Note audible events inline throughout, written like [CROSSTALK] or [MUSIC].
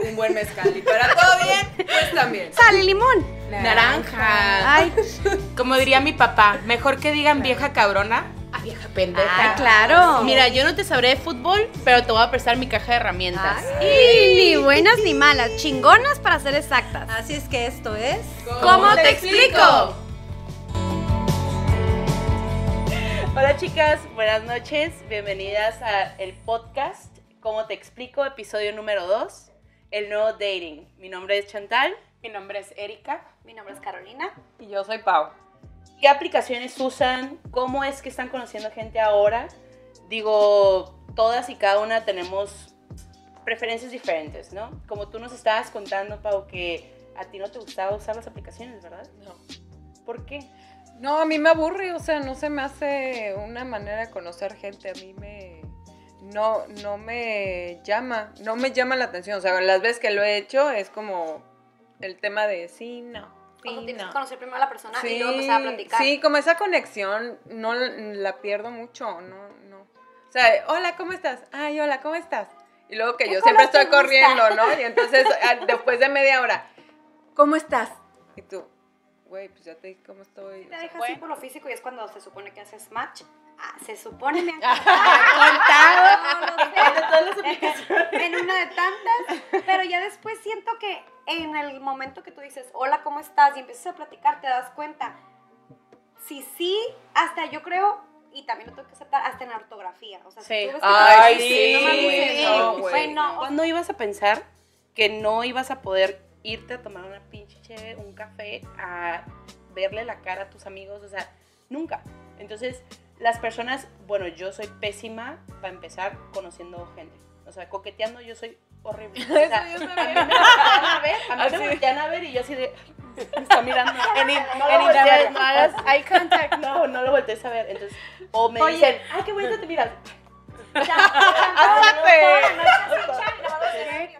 un buen mezcal. Y para todo bien, pues también. Sal y limón. Naranja. Ay, Como diría mi papá, mejor que digan vieja cabrona a vieja pendeja. ah, claro. Mira, yo no te sabré de fútbol, pero te voy a prestar mi caja de herramientas. Ay, ni buenas ni malas, chingonas para ser exactas. Así es que esto es. ¿Cómo te explico? Hola chicas, buenas noches. Bienvenidas a el podcast ¿Cómo te explico? Episodio número 2, el nuevo dating. Mi nombre es Chantal. Mi nombre es Erika. Mi nombre es Carolina. Y yo soy Pau. ¿Qué aplicaciones usan? ¿Cómo es que están conociendo gente ahora? Digo, todas y cada una tenemos preferencias diferentes, ¿no? Como tú nos estabas contando, Pau, que a ti no te gustaba usar las aplicaciones, ¿verdad? No. ¿Por qué? No, a mí me aburre, o sea, no se me hace una manera de conocer gente. A mí me. No, no me llama, no me llama la atención. O sea, las veces que lo he hecho es como el tema de sí, no. Sí, tienes no. que conocer primero a la persona y luego empezar a platicar. sí, como esa conexión no la- pierdo mucho, no, no. O sea, hola, ¿cómo estás? Ay, hola, ¿cómo estás? Y luego que ¿Qué yo siempre estoy gusta? corriendo, ¿no? Y entonces [LAUGHS] ah, después de media hora, ¿cómo estás? Y tú, güey, pues ya te dije cómo estoy. Te o sea, deja así bueno. por lo físico y es cuando se supone que haces match. Ah, se supone me [LAUGHS] han [LAUGHS] contado. no lo sé. [LAUGHS] en una de tantas. Pero ya después siento que en el momento que tú dices, hola, ¿cómo estás? Y empiezas a platicar, te das cuenta. Si sí, hasta yo creo, y también lo tengo que aceptar, hasta en la ortografía. O sea, si Sí. tú ves que Ay, te- sí, no mames, güey, no, no, güey, güey, no, o ¿Cuándo ibas a pensar que no ibas a poder irte a tomar una pinche cheve, un café, a verle la cara a tus amigos? O sea, nunca. Entonces, las personas, bueno, yo soy pésima para empezar conociendo gente. O sea, coqueteando yo soy horrible. O sea, Eso yo a mí me voltean a ver, a mí Así. me voltean a ver y yo así de, me está mirando. En, No lo voltees, no hagas eye contact, no, no lo voltees a ver. Entonces, o me Oye. dicen, ay, qué bonito te miras.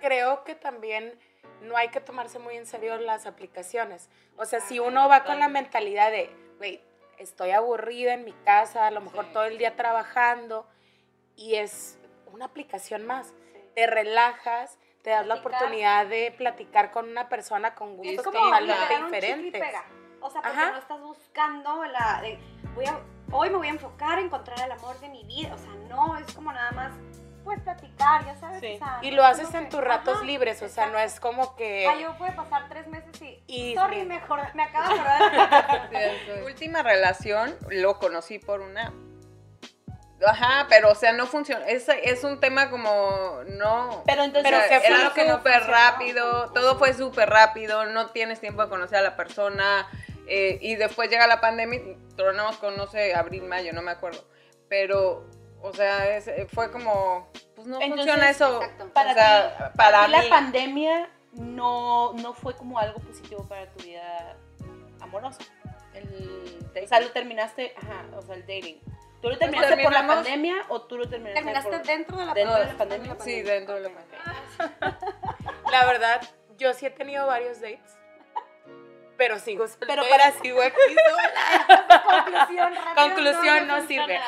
creo que también no hay que tomarse muy en serio las aplicaciones. O sea, si uno va con la mentalidad de, güey, estoy aburrida en mi casa, a lo mejor todo el día trabajando, y es una aplicación más. Te relajas, te das la oportunidad de platicar con una persona con gustos totalmente diferentes. pega. O sea, porque Ajá. no estás buscando la de, voy a, hoy me voy a enfocar a encontrar el amor de mi vida. O sea, no, es como nada más, pues platicar, ya sabes. Sí. O sea, Y lo es haces en que- tus ratos ajá, libres, o sea, no es como que... Ah, yo puede pasar tres meses y, Y- sorry, mejor, me acabo de acordar [LAUGHS] de Mi última relación lo conocí por una. Ajá, pero o sea, no funciona. Es, es un tema como no. Pero entonces, Pero O sea, ¿qué fue era que no súper rápido, todo fue súper rápido, no tienes tiempo de conocer a la persona. eh, y después llega la pandemia, y tronamos con, no sé, abril, mayo, no me acuerdo. Pero, o sea, es- eh, fue como, pues no Entonces, funciona eso. exacto. para o sea, ti, para la mí. pandemia no, no fue como algo positivo para tu vida amorosa. El O sea, lo terminaste, ajá, o sea, el dating. ¿Tú lo terminaste por la pandemia o tú lo terminaste, Terminaste por... dentro de la dentro de la pandemia? Sí, dentro de la pandemia. La verdad, yo sí he tenido varios dates. Pero sigo soltera, Pero para- sigo aquí sola. Conclusión, rápido, Conclusión, no funciona. sirve.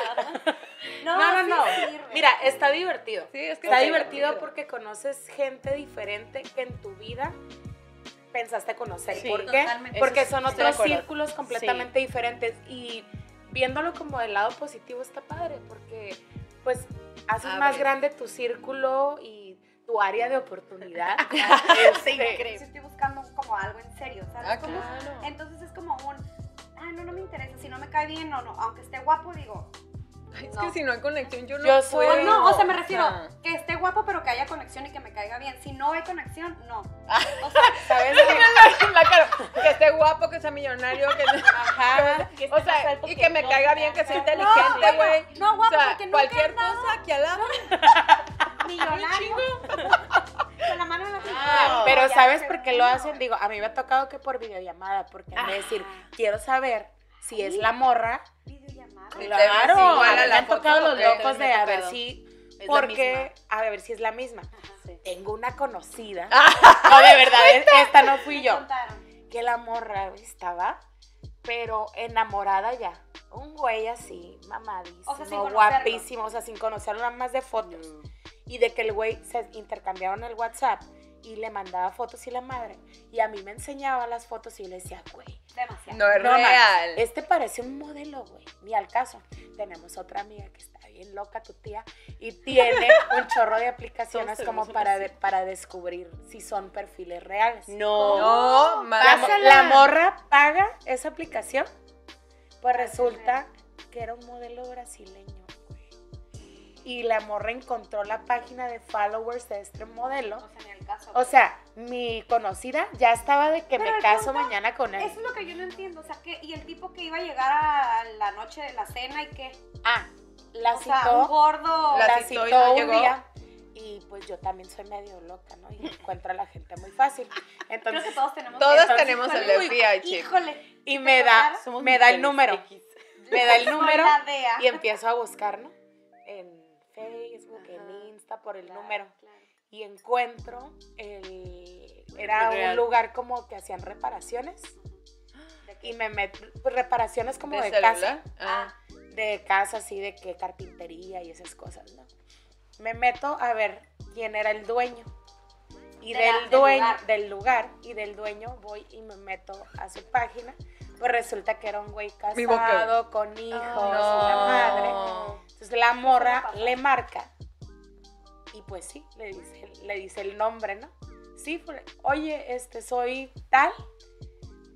No, [LAUGHS] No, no, no. sí sirve. Mira, está divertido. Sí, es que Está divertido porque conoces gente diferente que en tu vida pensaste conocer. Sí, ¿Por qué? Porque son otros círculos completamente diferentes y viéndolo como del lado positivo está padre porque pues haces más grande tu círculo y tu área de oportunidad. [LAUGHS] Sí, Este, sí estoy buscando como algo en serio, ¿sabes? Ah, claro. Entonces es como un, ah, no, no me interesa, si no me cae bien o no, aunque esté guapo, digo, es No. que si no hay conexión, yo no Yo soy- puedo. o no, o sea, me refiero, que esté guapo pero que haya conexión y que me caiga bien, si no hay conexión, no. Ah. O sea, [LAUGHS] ¿Sabes la, cara, que esté guapo, que sea millonario, que Ajá. [LAUGHS] Que o sea, y que me caiga bien, que sea inteligente, güey. no, O guapo, sea, porque cualquier cosa aquí al lado. [LAUGHS] millonario. Con la mano en la. Ah, pero ¿sabes por qué lo hacen? Digo, a mí me ha tocado que por videollamada, porque han de decir, quiero saber si es la morra. Claro, igual a me han tocado los locos de ha a ver si, Es la porque, a ver si es la misma. Sí. Tengo una conocida. [LAUGHS] No, de verdad, es- esta no fui yo. Que la morra estaba, pero enamorada ya. Un güey así, mamadísimo, O sea, guapísimo, o sea, sin conocerlo nada más de fotos. Y de que el güey se intercambiaron el WhatsApp y le mandaba fotos y la madre. Y a mí me enseñaba las fotos y yo le decía, güey, Demasiado. No es no real. este parece un modelo, güey. Ni al caso. Tenemos otra amiga que está bien loca, tu tía, y tiene [LAUGHS] un chorro de aplicaciones Todos como para, de- para descubrir si son perfiles reales. No. No, La, morra paga esa aplicación, pues resulta que era un modelo brasileño. Y la morra encontró la página de followers de este modelo. O sea, en el caso. O sea, mi conocida ya estaba de que Pero me el caso punto- mañana con él. Eso es lo que yo no entiendo. O sea, que, y el tipo que iba a llegar a la noche de la cena y que. Ah, la o citó. sea, un gordo. La la citó citó, y no un llegó. día. Y pues yo también soy medio loca, ¿no? Y encuentro a la gente muy fácil. Creo Entonces, que todos tenemos. Todos Entonces, tenemos el Uy, de VIH. Híjole. y ¿te me da, me da el número. X. Me da el [LAUGHS] número y empiezo a buscar, ¿no? En Facebook, Ajá. en Insta, por el Claro, número. claro. Y encuentro el... Era Real. un lugar como que hacían reparaciones. Y me meto... pues, reparaciones como de, ¿De casa. Ah. Ah, de casa así de que carpintería y esas cosas, ¿no? Me meto a ver quién era el dueño. Y De del la- del dueño, lugar. del lugar, y del dueño voy y me meto a su página. Pues resulta que era un güey casado, con hijos, no. la madre. Entonces la morra le marca. Y pues sí, le dice, le dice el nombre, ¿no? Sí, fue- oye, este soy tal.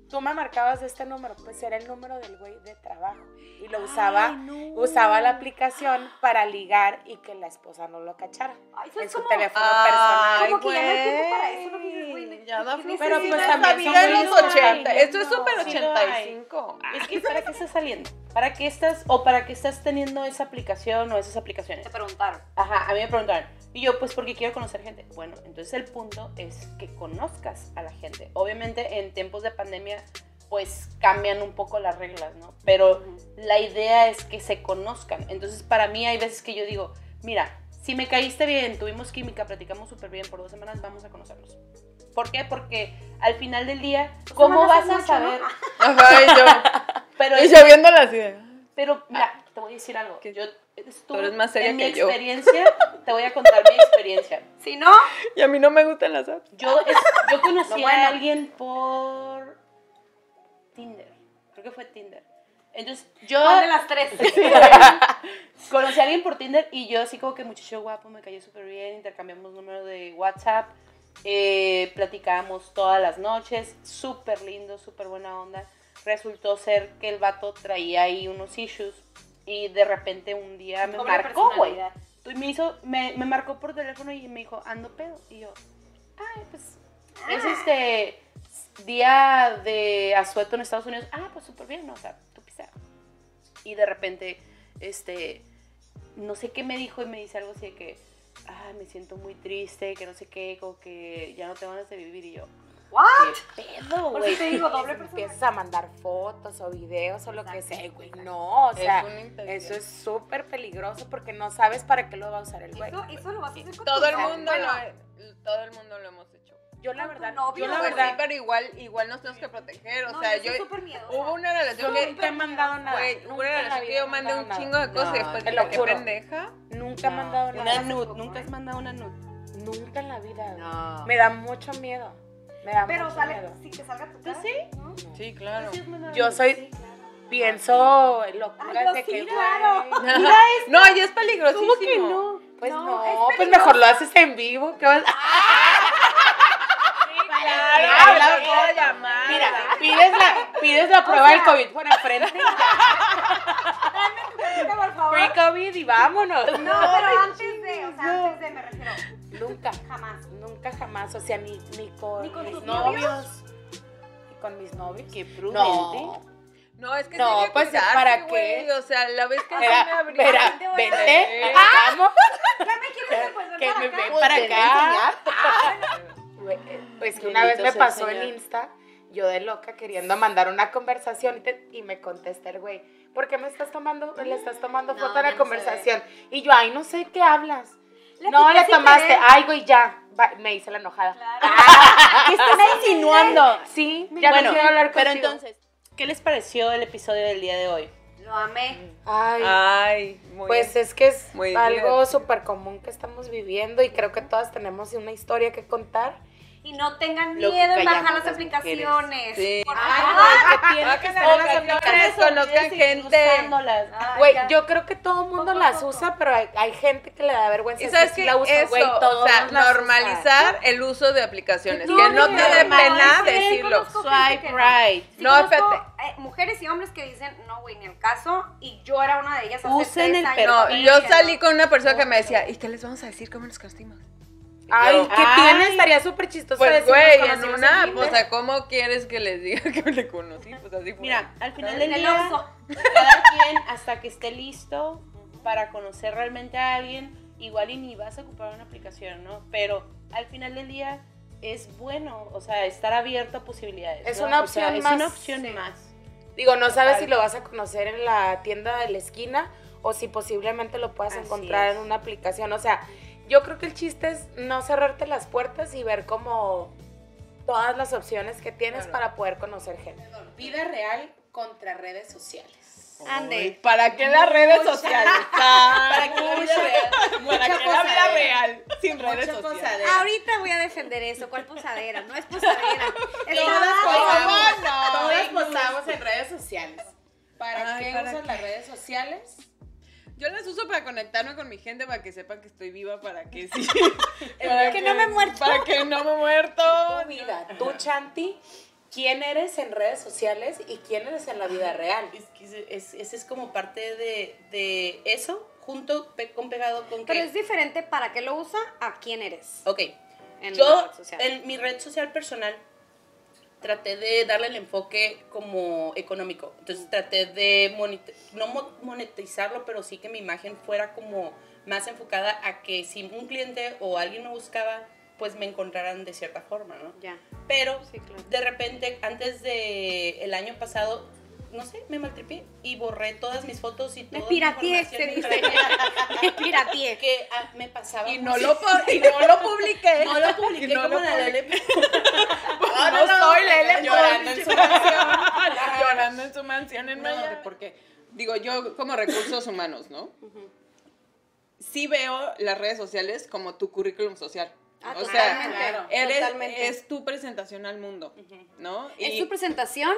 Tú me marcabas este número, pues era el número del güey de trabajo. Y lo usaba, Ay, no. usaba la aplicación para ligar y que la esposa no lo cachara. Ay, En es su como- teléfono Ay, personal. Como que ya no hay tiempo para eso, que ¿qué- ya da. Pero, pues, también Sabía son en muy los usuarios, 80. Esto es no, súper sí lo hay. 85. Es que ¿para qué estás saliendo? ¿Para qué estás o para qué estás teniendo esa aplicación o esas aplicaciones? Te preguntaron. Ajá, a mí me preguntaron. Y yo, pues porque quiero conocer gente. Bueno, entonces el punto es que conozcas a la gente. Obviamente en tiempos de pandemia, pues cambian un poco las reglas, ¿no? Pero la idea es que se conozcan. Entonces para mí hay veces que yo digo, mira, si me caíste bien, tuvimos química, platicamos súper bien por dos semanas, vamos a conocernos. ¿Por qué? Porque al final del día, ¿cómo semanas vas a mucho, ¿no? saber? [LAUGHS] Ajá, y yo. [LAUGHS] Pero Y yo viéndola así pero mira, te voy a decir algo. Yo Tú eres más seria en mi que yo. experiencia, te voy a contar mi experiencia. [LAUGHS] Si no, Y a mí no me gustan las apps. Yo, es- yo conocí No, bueno. a alguien por Tinder. Creo que fue Tinder. Entonces, yo ¿cuál de las tres? conocí a alguien por Tinder y yo así como que muchacho guapo, me cayó súper bien, intercambiamos número de WhatsApp, eh, platicábamos todas las noches, súper lindo, súper buena onda. Resultó ser que el vato traía ahí unos issues y de repente un día me marcó, güey. me hizo, me, me marcó por teléfono y me dijo, ando pedo. Y yo, ay, pues, es este día de asueto en Estados Unidos. Ah, pues súper bien, ¿no? o sea, tú pisa. Y de repente, este, no sé qué me dijo y me dice algo así de que, ay, me siento muy triste, que no sé qué, como que ya no tengo ganas de vivir. Y yo, ¿What? ¿qué pedo, Por güey? eso te digo, doble [LAUGHS] Empiezas a mandar fotos o videos o lo que sea, güey. No, o Es sea, intención. eso es súper peligroso porque no sabes para qué lo va a usar el güey. Eso, eso lo vas a hacer con Todo tu- el mundo bueno, lo, todo el mundo lo hemos. Yo la verdad, novio, yo la verdad, sí, pero igual, igual nos tenemos que proteger. O no, sea, yo hubo una relación yo que nunca he mandado nada. Güey, hubo nunca una relación que yo mandé un chingo de cosas y después te dije, lo qué pendeja. Nunca he mandado Una nada. nude, nunca has mandado una nude. Nunca en la vida. No. Me da mucho miedo. Me da Pero mucho sale, miedo. si te salga tu ¿Tú cara. sí? ¿no? Sí, claro. Yo soy, pienso locuras Ay, yo de sí, que, claro. [LAUGHS] No, ya es peligrosísimo. ¿Cómo que no? Pues No, no, es pues mejor lo haces en vivo. ¿qué vas- Claro, Claro, la puedo llamar. Mira, pides la, pides la prueba del COVID por enfrente. [LAUGHS] por favor. Free COVID y vámonos. No, pero antes de, o sea, antes de me refiero. Nunca, Jamás. nunca jamás. O sea, ni, ni con, ¿Ni con mis novios. novios? Ni con mis novios. Qué prudente. No. No, es que No, pues, cuidarse, ¿para qué? O sea, la vez que sí me Mira, abrí. mira, te voy a vente, vamos. Ya me quieres devolver Que para me acá. ven Pues, para a acá. Pues que una vez me pasó en. Insta, yo de loca queriendo mandar una conversación y, te- y me contesta el güey, ¿por qué me estás tomando, le estás tomando No, foto a la no conversación? Y yo, ay, no sé qué hablas. No, le tomaste, querer. ay, güey, ya. Va, me hice la enojada. Claro. [LAUGHS] ¿Qué estás insinuando? Sí, ya bueno, no quiero hablar pero contigo. entonces, ¿qué les pareció el episodio del día de hoy? Lo amé. Ay, Ay, muy pues bien. es que es Muy algo súper común que estamos viviendo y creo que todas tenemos una historia que contar y no tengan Lo miedo en bajar las las aplicaciones. Sí. Por Ay, favor. güey, que Ah, conozcan gente. Ay, Güey, yo creo que todo el mundo Poco las poco. usa, pero hay, hay gente que le da vergüenza. Y sabes "Sí que la uso", eso, güey, o sea, normalizar el uso de aplicaciones, No, que no no, te no, dé no, pena sí, decirlo. Swipe right. No, espérate. eh, mujeres y hombres que dicen, no, güey, ni el caso, y yo era una de ellas hace Usen tres el años. No, yo salí con una persona que me decía, ¿y qué les vamos a decir? ¿Cómo nos conocimos? Ay, Yo, ¿qué Ay. tiene? Estaría súper chistoso Pues, güey, en una, Tinder. pues, ¿a ¿cómo quieres que les diga [LAUGHS] que me conocí? Pues así fue. Mira, al final En del el día, cada quien hasta que esté listo para conocer realmente a alguien, igual y ni vas a ocupar una aplicación, ¿no? Pero al final del día es bueno, o sea, estar abierto a posibilidades. Es ¿no? una O sea, opción es más, una opción sí. más. Digo, no sabes Total. si lo vas a conocer en la tienda de la esquina o si posiblemente lo puedas Así encontrar es. en una aplicación. O sea, yo creo que el chiste es no cerrarte las puertas y ver como todas las opciones que tienes Claro. para poder conocer gente. Vida real contra redes sociales. Ande. ¿Para qué las redes Mucha- sociales? [LAUGHS] Para que la vida real, ¿Para mucha qué la vida real sin redes Mucha sociales? posadera. Ahorita voy a defender eso. ¿Cuál posadera? No es posadera. [LAUGHS] Es Todas posamos, no? todas posamos en redes sociales. ¿Para Ay, qué ¿para usas qué? las redes sociales? Yo las uso para conectarme con mi gente, para que sepan que estoy viva, para que sí. [LAUGHS] Que no me he muerto. Para que no me he muerto. Tu vida, tú, Chanti, quién eres en redes sociales y quién eres en la vida real. Es que ese es, como parte de, de eso, junto pe- con pegado con Pero que... es diferente para qué lo usa a quién eres. Ok, En yo en mi red social personal traté de darle el enfoque como económico. Entonces traté de no mo- monetizarlo, pero sí que mi imagen fuera como más enfocada a que si un cliente o alguien me buscaba, pues me encontraran de cierta forma, ¿no? Ya. Pero Sí, claro. de repente, antes de el año pasado, no sé, me maltripié y borré todas mis fotos y Me toda mi pirateé, se dice. Me [LAUGHS] pirateé. que ah, me pasaba Y no lo, [LAUGHS] y no lo publiqué. no lo publiqué no como lo la. Lele. [LAUGHS] No, no, soy Lele Llorando en su mansión. Llorando en su mansión en No. Miami. Porque, digo, yo como recursos humanos, ¿no? Sí veo las redes sociales como tu currículum social. Ah, o sea, claro. eres, totalmente. es tu presentación al mundo, ¿no? Es tu presentación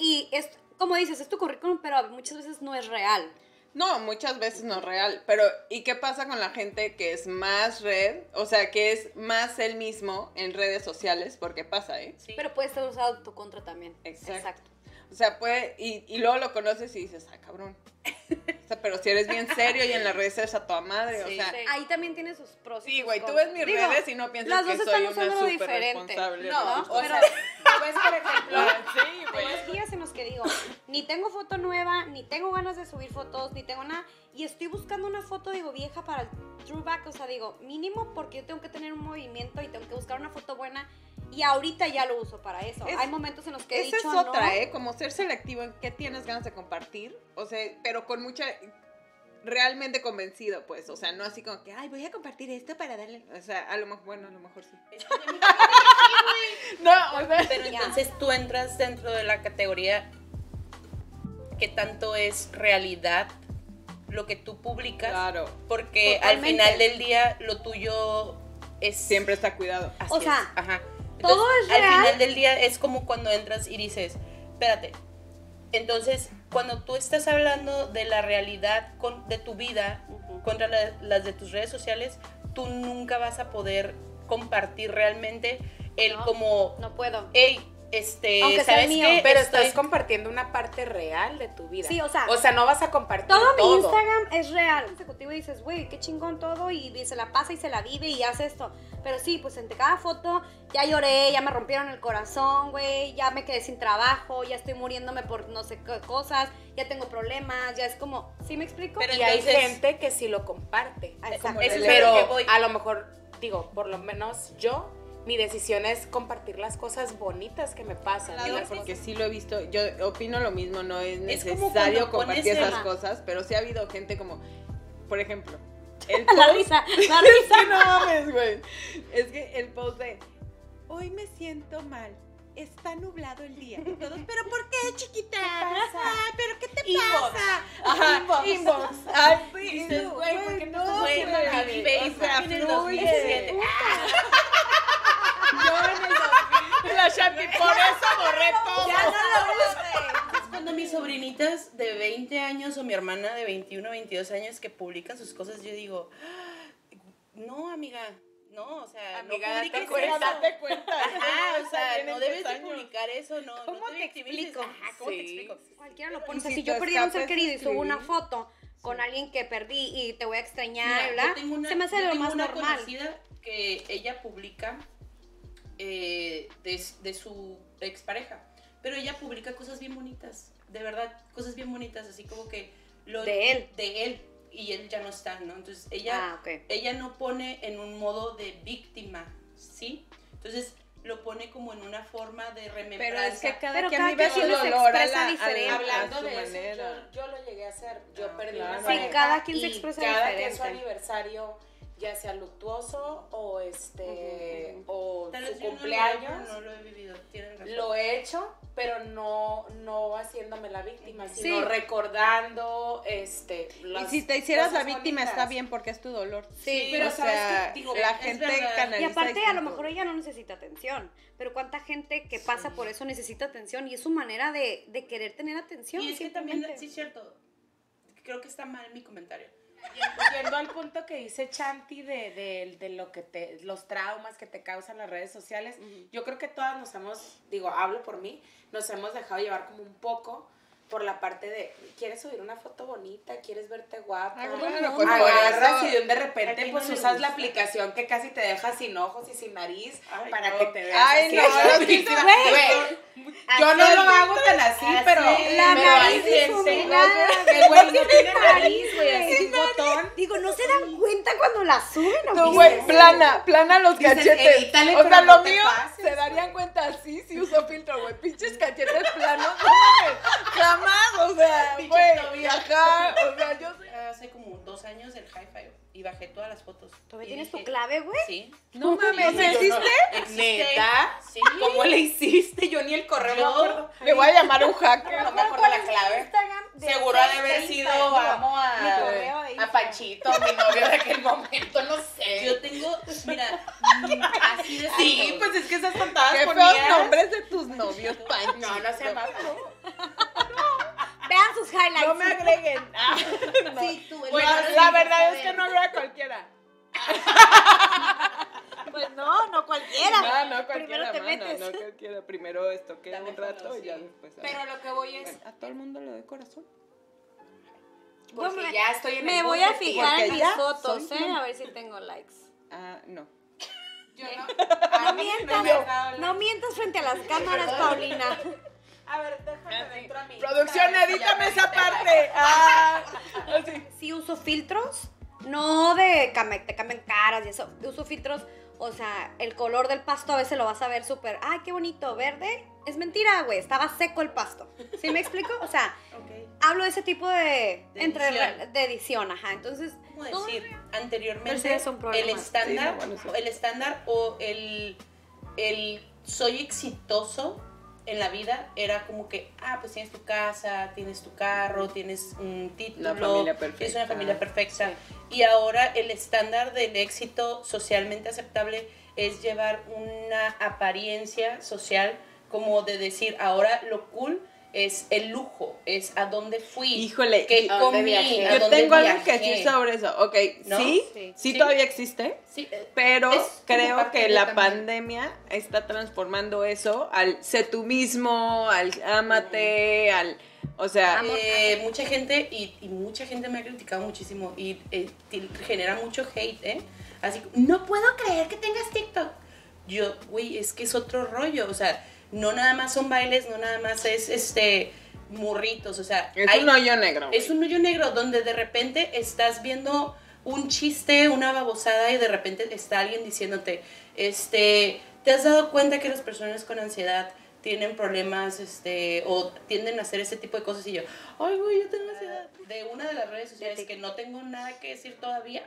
y es, como dices, es tu currículum, pero muchas veces no es real. No, muchas veces no es real, pero ¿y qué pasa con la gente que es más red? O sea, que es más él mismo en redes sociales, porque pasa, ¿eh? Sí. Pero puede ser usado en tu contra también. Exacto. O sea, puede, y, y luego lo conoces y dices, ah, cabrón. [LAUGHS] O sea, pero si eres bien serio y en las redes eres a toda madre, Sí. o sea... Sí. Ahí también tiene sus pros. y Sí, güey, tú ves mis Digo, redes y no piensas las que dos soy están una súper diferente. responsable. No, ¿no? o sea, tú [LAUGHS] ves, por ejemplo, [LAUGHS] sí, güey. Hay días en los que digo, ni tengo foto nueva, ni tengo ganas de subir fotos, ni tengo nada. Y estoy buscando una foto, digo, vieja para el throwback. O sea, digo, mínimo porque yo tengo que tener un movimiento y tengo que buscar una foto buena. Y ahorita ya lo uso para eso. Es- Hay momentos en los que he Esa dicho es otra, no. ¿eh? Como ser selectivo en qué tienes ganas de compartir, o sea, pero con mucha, realmente convencido, pues, o sea, no así como que, ay, voy a compartir esto para darle, o sea, a lo mejor, bueno, a lo mejor sí. [LAUGHS] No, o sea, Pero entonces tú entras dentro de la categoría que tanto es realidad lo que tú publicas, claro, porque Totalmente. al final del día lo tuyo es siempre está cuidado. Así O es, sea, todo es Al real. final del día es como cuando entras y dices, espérate. Entonces, cuando tú estás hablando de la realidad con- de tu vida contra la- las de tus redes sociales, tú nunca vas a poder compartir realmente el No, como, No puedo. hey, este, Aunque sea ¿sabes mío. qué? pero Estoy- estás compartiendo una parte real de tu vida. Sí, o sea, o sea, no vas a compartir Todo todo. mi Instagram es real. Consecutivo dices, güey, qué chingón todo y se la pasa y se la vive y hace esto. Pero sí, pues entre cada foto ya lloré, ya me rompieron el corazón, güey, ya me quedé sin trabajo, ya estoy muriéndome por no sé qué cosas, ya tengo problemas, ya es como, ¿sí me explico? Pero y hay gente que sí lo comparte. Exacto. Eso es lo Pero que voy. a lo mejor, digo, por lo menos yo, mi decisión es compartir las cosas bonitas que me pasan. Claro, las porque cosas- sí lo he visto, yo opino lo mismo, no es necesario compartir esas cosas, pero sí ha habido gente como, por ejemplo, el la risa, la risa. [LAUGHS] Es que no güey. Es que el post de hoy me siento mal. Está nublado el día. Todos, ¿pero por qué, chiquita? ¿pero qué te pasa? Inbox. inbox. Ay, sí, ¿por no, estás por [LAUGHS] eso borré [LAUGHS] todo. Ya no lo fluye. 2017? Yo o mi hermana de 21, 22 años que publican sus cosas, yo digo, "Ah, no, amiga, no, o sea, Amiga, no date publiques cuenta, eso. date cuenta. Ajá, o sea, no debes 10 de años. publicar eso, no. ¿Cómo no te victimices. explico? Ajá, ¿cómo te Sí. explico? Cualquiera lo pone. O sea, y si si yo perdí a un ser querido y subo una foto con alguien que perdí y te voy a extrañar, Mira, tengo una, se me hace yo lo tengo más una normal. conocida que ella publica eh, de, de su expareja, pero ella publica cosas bien bonitas, de verdad, cosas bien bonitas, así como que... Lo, De él. De él, y él ya no está, ¿no? Entonces ella, Ah, ok. ella no pone en un modo de víctima, ¿sí? Entonces lo pone como en una forma de remembranza. Pero es que cada Pero quien cada vive su dolor a expresa la, diferente. Hablando de eso, yo, yo lo llegué a hacer. Yo Ah, perdí claro. una Sí, cada quien se expresa cada diferente. que es su aniversario, ya sea luctuoso o este Ujú, o Tal su vez yo no lo he- cumpleaños. No lo he vivido, tienen razón. Lo he hecho, pero no, no haciéndome la víctima, Sí. sino recordando este, Y si te hicieras la víctima bonitas. está bien porque es tu dolor. Sí, pero o ¿sabes sea, qué? Digo, la gente canaliza Y aparte, a lo mejor ella no necesita atención, pero cuánta gente que pasa por eso necesita atención y es su manera de, de querer tener atención. Y es que también, sí es cierto, creo que está mal mi comentario. Yendo al punto que dice Chanti de, de, de lo que te, los traumas que te causan las redes sociales, yo creo que todas nos hemos, digo, hablo por mí, nos hemos dejado llevar como un poco por la parte de, ¿quieres subir una foto bonita? ¿Quieres verte guapa? Ah, no, no, pues no. por Agarras eso- y de un de ¿A repente pues no usas la aplicación que casi te deja sin ojos y sin nariz Ay, para no. que te veas Ay, así no, Güey, yo no lo hago tan así, Así, pero, La pero nariz que güey no tiene nariz, güey, así un botón. Digo, ¿no se dan cuenta cuando la suben o No, güey, plana, plana los cachetes. "Edítale, o sea, no lo mío pases, se darían cuenta así si uso filtro, güey. Pinches cachetes planos, no mames. Jamás, o sea, [LAUGHS] güey, ajá, o sea, yo [LAUGHS] soy... Hace como dos años el high five y bajé todas las fotos. ¿Todavía tienes tu dije, clave, güey? Sí. No mames, no- ¿existe? existe. ¿Neta? Sí. ¿Cómo le hiciste? Yo ni el correo me Yo- acuerdo. Le voy a llamar a un hacker. No me acuerdo la clave. Seguro ha de haber sido amo Mi a, de a Instagram. Panchito, mi novio de aquel momento, no sé. Yo tengo, mira, así de sí, santos. pues es que esas tontadas Qué feos nombres de tus novios, Pancho. No, no se llama. [LAUGHS] Vean sus highlights. No me agreguen. [LAUGHS] Ah, no. Sí, tú, el Bueno, la sin verdad es que no veo a cualquiera. Pues no, no cualquiera. No, no Primero cualquiera, te mano, metes. no cualquiera. Primero esto que Dame un rato y ya después. a Pero ver. lo que voy es, A todo el mundo le doy corazón. porque Bueno, ya estoy en Me el voy a fijar en mis fotos, ¿eh? A ver si tengo likes. Ah, no. Yo [LAUGHS] no, a No mí mientas, no mientas frente a las cámaras, Paulina. [LAUGHS] A ver, déjame dentro a mí. Producción, Sabes, edítame esa parte. [LAUGHS] Ah, así. Sí uso filtros, no de que te cambian caras y eso. Uso filtros, o sea, el color del pasto a veces lo vas a ver súper, ay, qué bonito, verde. Es mentira, güey, estaba seco el pasto. ¿Sí me explico? O sea, [LAUGHS] hablo de ese tipo de, De entre edición. de edición, ajá. Entonces, ¿Cómo todo decir? Pero Anteriormente, sí es un problema. el estándar, Sí, no, bueno, sí. o el estándar o el, el soy exitoso en la vida era como que, ah, pues tienes tu casa, tienes tu carro, tienes un título, familia tienes una familia perfecta. Y ahora el estándar del éxito socialmente aceptable es llevar una apariencia social como de decir, ahora lo cool es el lujo, es a dónde fui, Híjole, que ¿a dónde comí, viajé? a yo dónde tengo algo que viajé. decir sobre eso. Ok, ¿No? sí, Sí. sí, Sí. todavía existe. Sí, eh, Pero Es creo que la también. pandemia está transformando eso al sé tú mismo, al ámate, al. O sea, Eh, mucha gente, y, y mucha gente me ha criticado muchísimo y eh, genera mucho hate, ¿eh? Así, no puedo creer que tengas TikTok. Yo, güey, es que es otro rollo, o sea, no nada más son bailes, no nada más es, este, murritos, o sea, es hay- un hoyo negro. güey. es un hoyo negro donde de repente estás viendo un chiste, una babosada y de repente está alguien diciéndote, este, ¿te has dado cuenta que las personas con ansiedad tienen problemas, este, o tienden a hacer ese tipo de cosas? Y yo, ay, güey, yo tengo ansiedad. De una de las redes sociales que no tengo nada que decir todavía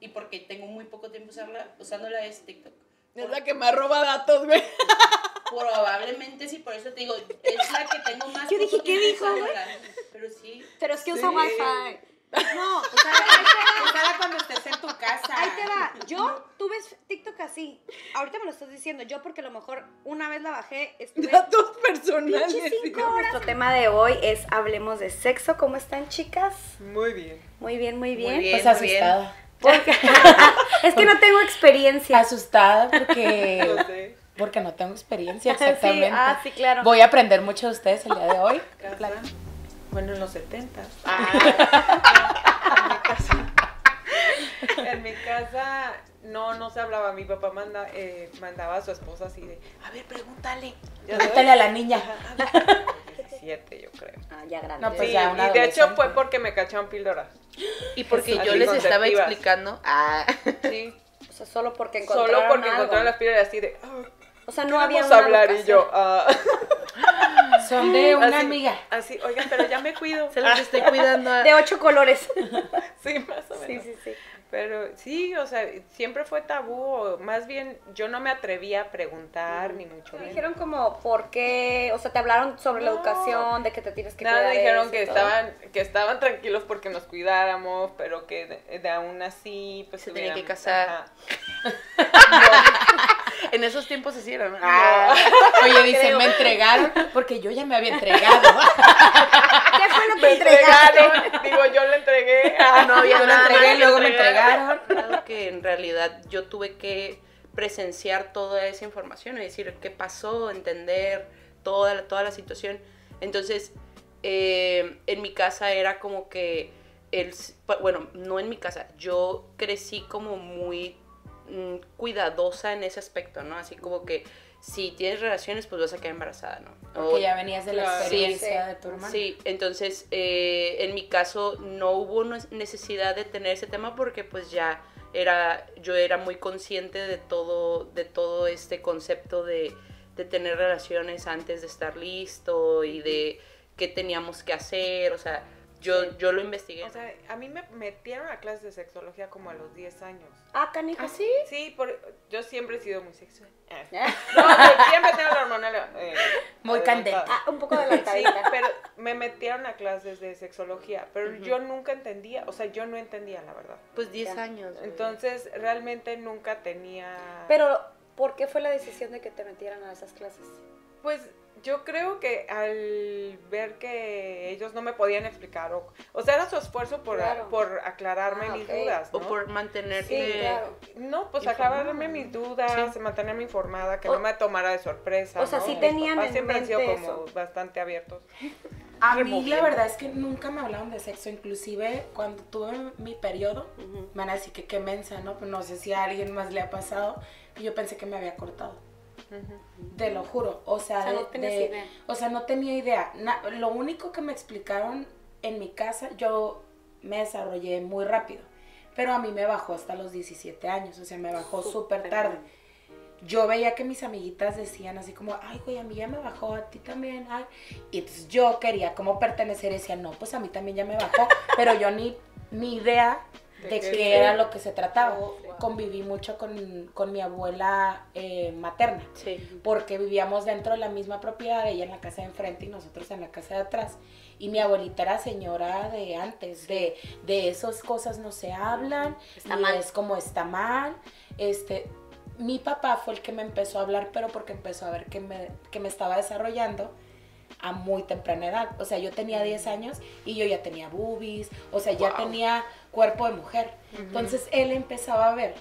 y porque tengo muy poco tiempo usarla, usándola es TikTok. Es la que me roba datos, güey. [LAUGHS] Probablemente sí, por eso te digo, es la que tengo más Yo dije, ¿qué dijo, güey? Pero sí, pero es que Sí. usa Wi-Fi. No, o sea, ahí te va. Usala cuando estés en tu casa. Ahí te va. Yo, tú ves TikTok así. Ahorita me lo estás diciendo. Yo, porque a lo mejor una vez la bajé, estuve. Datos personales. pinches cinco horas. Nuestro tema de hoy es Hablemos de sexo. ¿Cómo están, chicas? Muy bien. Muy bien, muy bien. bien. Pues muy bien. asustada. Porque- [LAUGHS] es que no tengo experiencia. Asustada [LAUGHS] No porque, sé. Porque no tengo experiencia, [LAUGHS] Sí, exactamente. ah, sí, claro. Voy a aprender mucho de ustedes el día de hoy. [LAUGHS] Casa. Bueno, en los 70. [LAUGHS] en mi casa no, no se hablaba. Mi papá manda, eh, mandaba a su esposa así de, a ver, pregúntale. Pregúntale a la niña. 17, yo creo. Ah, ya grande. No, pues Sí, ya, una y de hecho fue porque me cacharon píldora. Y porque yo les estaba explicando. Ah, Sí, O sea, solo porque encontraron solo porque algo. encontraron las píldoras así de, ah, O sea, no había vamos una a hablar y yo, ah. [LAUGHS] Son de una Así- amiga. Así, oigan, pero ya me cuido. se los estoy cuidando. a- De ocho colores. [LAUGHS] Sí, más o menos. Sí, sí, sí. Pero sí, o sea, siempre fue tabú, o más bien yo no me atrevía a preguntar, ni mucho Te menos. dijeron como, ¿por qué? O sea, te hablaron sobre la No. educación, de que te tienes que Nada, cuidar dijeron que todo. estaban, que estaban tranquilos porque nos cuidáramos, pero que de, de aún así, pues Se tenía que casar. Ajá. [LAUGHS] En esos tiempos se hicieron. Ah. Oye, dice, me entregaron porque yo ya me había entregado. [LAUGHS] ¿Qué fue lo que Me entregaste? entregaron, digo, yo le entregué. Ah, no había Yo lo entregué y luego me entregar. entregaron. Dado que en realidad yo tuve que presenciar toda esa información, es decir, qué pasó, entender toda, la- toda la situación. Entonces, eh, en mi casa era como que, el, bueno, no en mi casa, yo crecí como muy mm, cuidadosa en ese aspecto, ¿no? Así como que si tienes relaciones, pues vas a quedar embarazada, ¿no? O- Porque ya venías de la Claro. experiencia Sí. de tu hermano. Sí, entonces eh, en mi caso no hubo necesidad de tener ese tema porque pues ya era, yo era muy consciente de todo, de todo este concepto de, de tener relaciones antes de estar listo y de qué teníamos que hacer, o sea, yo, yo lo investigué. O sea, a mí me metieron a clases de sexología como a los 10 años. Ah, canijo. ¿Ah, sí? Sí, por, yo siempre he sido muy sexual. [LAUGHS] Ah. ¿Eh? No, pero siempre tengo la hormonal. eh, Muy candente. Ah, un poco Sí, adelantadita. pero me metieron a clases de sexología, pero Ujú. yo nunca entendía, o sea, yo no entendía la verdad. Pues 10 Ya. años. güey. Entonces, realmente nunca tenía... Pero, ¿por qué fue la decisión de que te metieran a esas clases? Pues yo creo que al ver que ellos no me podían explicar, o, o sea, era su esfuerzo por, Claro. por aclararme Ah, mis dudas, ¿no? O por mantenerte... Sí, claro. No, pues Informada. aclararme mis dudas, mantenerme informada, que O- no me tomara de sorpresa. o sea, ¿no? sí Mis tenían en siempre han sido como eso. bastante abiertos. [LAUGHS] A mí la verdad es que nunca me hablaron de sexo, inclusive cuando tuve mi periodo, me van a decir que qué mensa, ¿no? Pues no sé si a alguien más le ha pasado, y yo pensé que me había cortado. Te lo juro, o sea, O sea, no de- tenías de- idea. o sea, no tenía idea. Na- lo único que me explicaron en mi casa, yo me desarrollé muy rápido, pero a mí me bajó hasta los 17 años, o sea, me bajó súper tarde. Yo veía que mis amiguitas decían así como, ay, güey, a mí ya me bajó, a ti también, ay. Y entonces yo quería como pertenecer y decía, no, pues a mí también ya me bajó, [LAUGHS] pero yo ni, ni idea de De qué era lo que se trataba. Oh. Conviví mucho con, con mi abuela eh, materna Sí. porque vivíamos dentro de la misma propiedad, ella en la casa de enfrente y nosotros en la casa de atrás. Y mi abuelita era señora de antes, de, de esas cosas no se hablan, Está mal. es como está mal. Este, mi papá fue el que me empezó a hablar, pero porque empezó a ver que me, que me estaba desarrollando a muy temprana edad. O sea, yo tenía 10 años y yo ya tenía boobies, o sea, ya Wow. tenía cuerpo de mujer. Entonces él empezaba a ver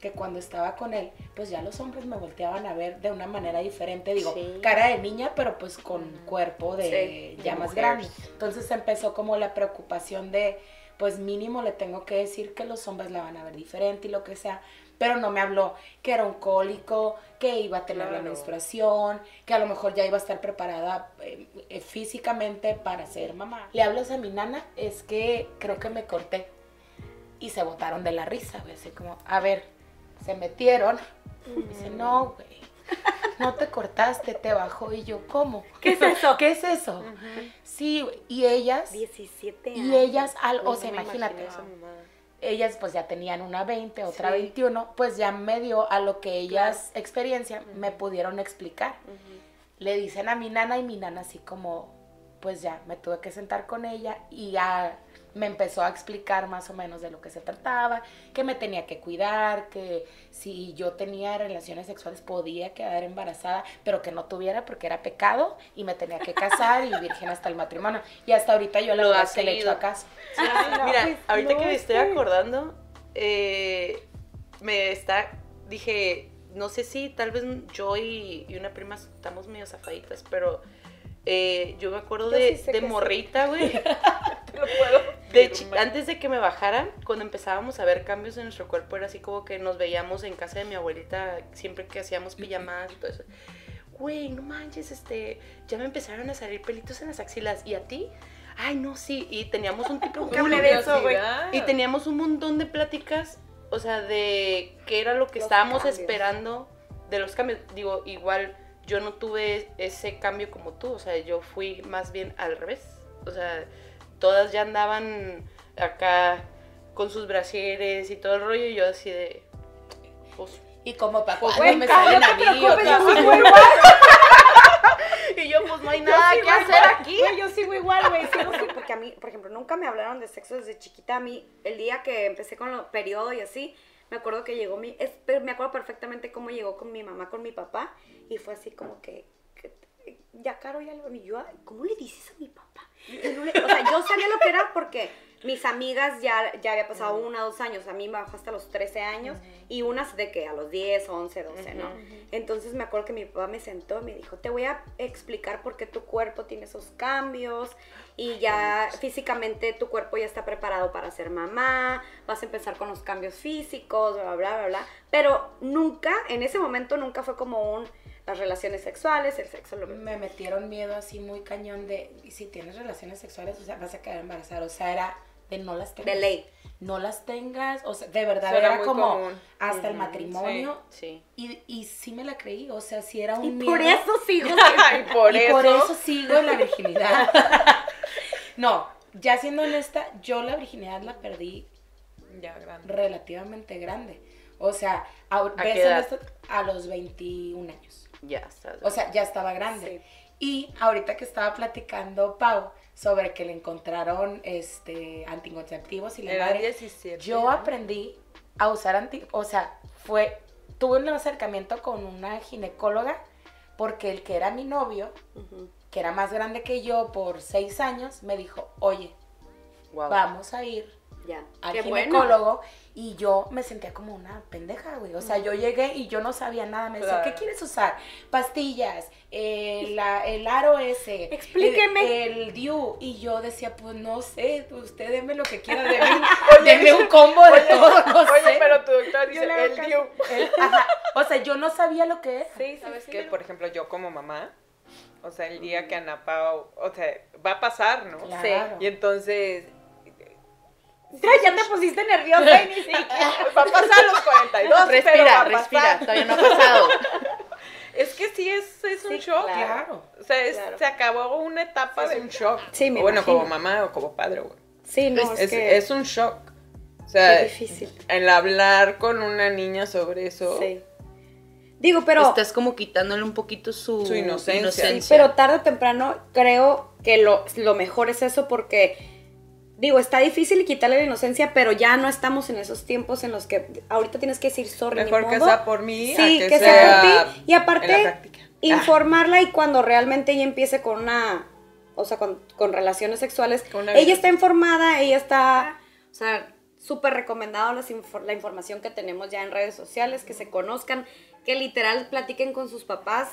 que cuando estaba con él, pues ya los hombres me volteaban a ver de una manera diferente, digo, Sí. cara de niña, pero pues con cuerpo de Sí, ya de más grande. Entonces empezó como la preocupación de, pues mínimo le tengo que decir que los hombres la van a ver diferente y lo que sea, pero no me habló que era un cólico, que iba a tener la menstruación, que a lo mejor ya iba a estar preparada eh, eh, físicamente para ser mamá. Le hablas a mi nana, es que creo que me corté y se botaron de la risa, güey, así como, a ver, se metieron. Dice, no, güey, no te cortaste, te bajó. Y yo, ¿cómo? ¿Qué es eso? [LAUGHS] ¿Qué es eso? Sí, y ellas, 17 años. y ellas, al, o Uy, sea, no imagínate, esa mamada. Ellas pues ya tenían una 20, otra Sí. 21, pues ya medio a lo que ellas experiencia me pudieron explicar. Le dicen a mi nana y mi nana así como, pues ya, me tuve que sentar con ella y ya me empezó a explicar más o menos de lo que se trataba, que me tenía que cuidar, que si yo tenía relaciones sexuales podía quedar embarazada, pero que no tuviera porque era pecado y me tenía que casar y virgen hasta el matrimonio. Y hasta ahorita yo la Lo que le echo seguido. a casa. Mira, pues, ahorita no, que me es estoy acordando, eh, me está, dije, no sé si tal vez yo y, y una prima estamos medio zafaditas, pero eh, yo me acuerdo Yo de, sí de morrita, güey. [LAUGHS] Te lo puedo De antes de que me bajaran, cuando empezábamos a ver cambios en nuestro cuerpo, era así como que nos veíamos en casa de mi abuelita siempre que hacíamos pijamadas y todo eso. Güey, no manches, este, ya me empezaron a salir pelitos en las axilas. ¿Y a ti? Ay, no, sí. Y teníamos un tipo [LAUGHS] de eso, güey. Y teníamos un montón de pláticas, o sea, de qué era lo que Los estábamos cambios. esperando de los cambios. Digo, igual yo no tuve ese cambio como tú, o sea, yo fui más bien al revés. O sea, todas ya andaban acá con sus brasieres y todo el rollo y yo así de... Pues, Y como para cuando me salen a mí, [LAUGHS] y yo pues no hay nada que hacer aquí. Güey, yo sigo igual, güey. Sigo así, porque a mí, por ejemplo, nunca me hablaron de sexo desde chiquita. A mí, el día que empecé con los periodos y así, me acuerdo que llegó mi. es- me acuerdo perfectamente cómo llegó con mi mamá, con mi papá. Y fue así como que. que- ya, Caro, ya lo. Y yo, "Ay, ¿cómo le dices a mi papá? O sea, yo sabía lo que era porque mis amigas ya, ya había pasado una dos años. A mí me bajó hasta los 13 años. Y unas de que a los 10, 11, 12, ¿no? Entonces me acuerdo que mi papá me sentó y me dijo, te voy a explicar por qué tu cuerpo tiene esos cambios y ya físicamente tu cuerpo ya está preparado para ser mamá, vas a empezar con los cambios físicos, bla, bla, bla, bla. Pero nunca, en ese momento nunca fue como un, las relaciones sexuales, el sexo, lo Me metieron miedo así muy cañón de, y si tienes relaciones sexuales, o sea, vas a quedar embarazada. O sea, era de no las tengas. de ley. No las tengas, o sea, de verdad era como común. hasta el matrimonio. Sí. Y, y sí me la creí, o sea, sí era un Y miedo. [LAUGHS] por eso sigo. y por y eso. por eso sigo la virginidad. [LAUGHS] no, ya siendo honesta, yo la virginidad la perdí Ya, grande. relativamente grande. O sea, a, a los 21 años. Ya estás. O sea, ya estaba grande. Y ahorita que estaba platicando Pau sobre que le encontraron este anticonceptivos y la Era madre, 17. yo ¿no? aprendí a usar anti, o sea, fue tuve un acercamiento con una ginecóloga porque el que era mi novio, que era más grande que yo por seis años, me dijo, oye, Wow. vamos a ir Ya. al Qué bueno. ginecólogo y yo me sentía como una pendeja, güey. O sea, yo llegué y yo no sabía nada. Me decía, Claro. ¿qué quieres usar? Pastillas, eh, la- el aro ese. Explíqueme. El, el DIU. Y yo decía, pues no sé, usted deme lo que quiera. Deme, [LAUGHS] deme un combo de todo, no Oye, sé. pero tu doctora Yo dice, el. DIU. El- ajá. O sea, yo no sabía lo que es. Sí, sí, ¿Sabes sí. qué? Por ejemplo, yo como mamá, o sea, el día que Ana Pao, o sea, va a pasar, ¿no? Claro. Y entonces, Ya te pusiste nerviosa y ni siquiera. [LAUGHS] va a pasar a los 42, pero va Respira, a respira, pasar. todavía no ha pasado. [LAUGHS] Es que sí, es, es un Sí, shock. Claro. O sea, es- Claro. se acabó una etapa de un shock. Sí, me O bueno, imagino. como mamá o como padre, güey. Sí, no, es, Es, que es un shock. O sea, Qué difícil. el hablar con una niña sobre eso. Sí. Digo, pero... Estás como quitándole un poquito su, Su inocencia. Sí, pero tarde o temprano creo que lo, lo mejor es eso porque, digo, está difícil quitarle la inocencia, pero ya no estamos en esos tiempos en los que ahorita tienes que decir sorry. ni Mejor que modo. sea por mí. a Sí, que, que sea por ti. Y aparte, práctica. informarla y cuando realmente ella empiece con una, o sea, con, con relaciones sexuales, Con ella está informada, ella está, o sea, súper recomendado las infor- la información que tenemos ya en redes sociales, que se conozcan, que literal platiquen con sus papás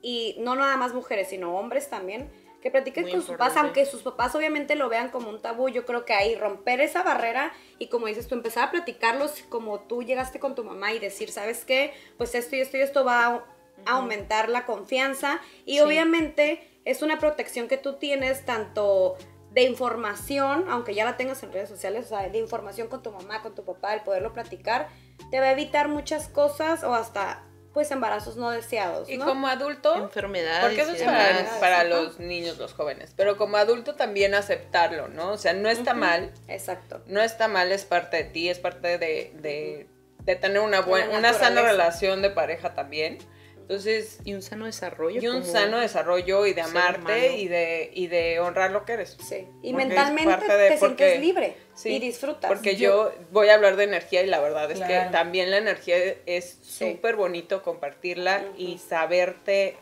y no nada más mujeres, sino hombres también. Que platiquen Muy con sus papás, importante. aunque sus papás obviamente lo vean como un tabú, yo creo que ahí romper esa barrera y como dices tú, empezar a platicarlos como tú llegaste con tu mamá y decir, ¿sabes qué? Pues esto y esto y esto va a a aumentar la confianza y Sí. obviamente es una protección que tú tienes tanto de información, aunque ya la tengas en redes sociales, o sea, de información con tu mamá, con tu papá, el poderlo platicar, te va a evitar muchas cosas o hasta pues embarazos no deseados, Y como adulto, Enfermedades. porque eso es para, para los niños, los jóvenes, pero como adulto también aceptarlo, ¿no? O sea, no está mal, Exacto. no está mal, es parte de ti, es parte de, de, de tener una buena, una sana relación de pareja también, Entonces, y un sano desarrollo. Y un como sano desarrollo y de amarte y de, y de honrar lo que eres. Sí. Y Porque mentalmente de- te porque- sientes libre Sí, y disfrutas. Porque yo, voy a hablar de energía y la verdad es Claro. que también la energía es Sí. súper bonito compartirla y saberte,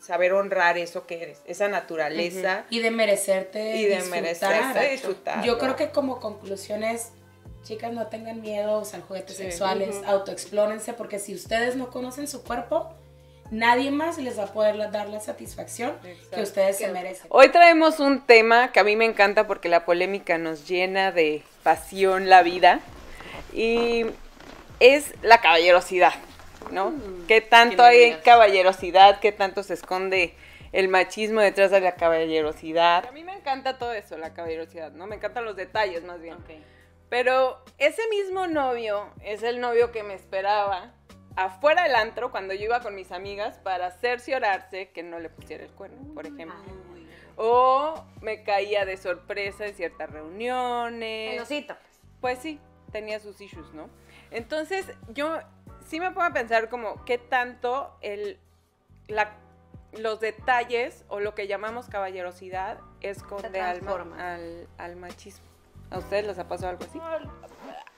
saber honrar eso que eres, esa naturaleza Y de merecerte. y de disfrutar. merecerte disfrutar. Yo creo que como conclusión es, chicas, no tengan miedo a usar juguetes Sí. sexuales, autoexplórense, porque si ustedes no conocen su cuerpo, nadie más les va a poder dar la satisfacción que Exacto. ustedes se merecen. Hoy traemos un tema que a mí me encanta porque la polémica nos llena de pasión la vida y es la caballerosidad, ¿no? ¿Qué tanto hay caballerosidad? ¿Qué tanto se esconde el machismo detrás de la caballerosidad? A mí me encanta todo eso, la caballerosidad, ¿no? Me encantan los detalles más bien. Ok. Pero ese mismo novio es el novio que me esperaba afuera del antro cuando yo iba con mis amigas para cerciorarse que no le pusiera el cuerno, por ejemplo. O me caía de sorpresa en ciertas reuniones. Celosito. Pues sí, tenía sus issues, ¿no? Entonces, yo sí me pongo a pensar como qué tanto el, la, los detalles o lo que llamamos caballerosidad esconde al, al, al machismo. ¿A ustedes les ha pasado algo así?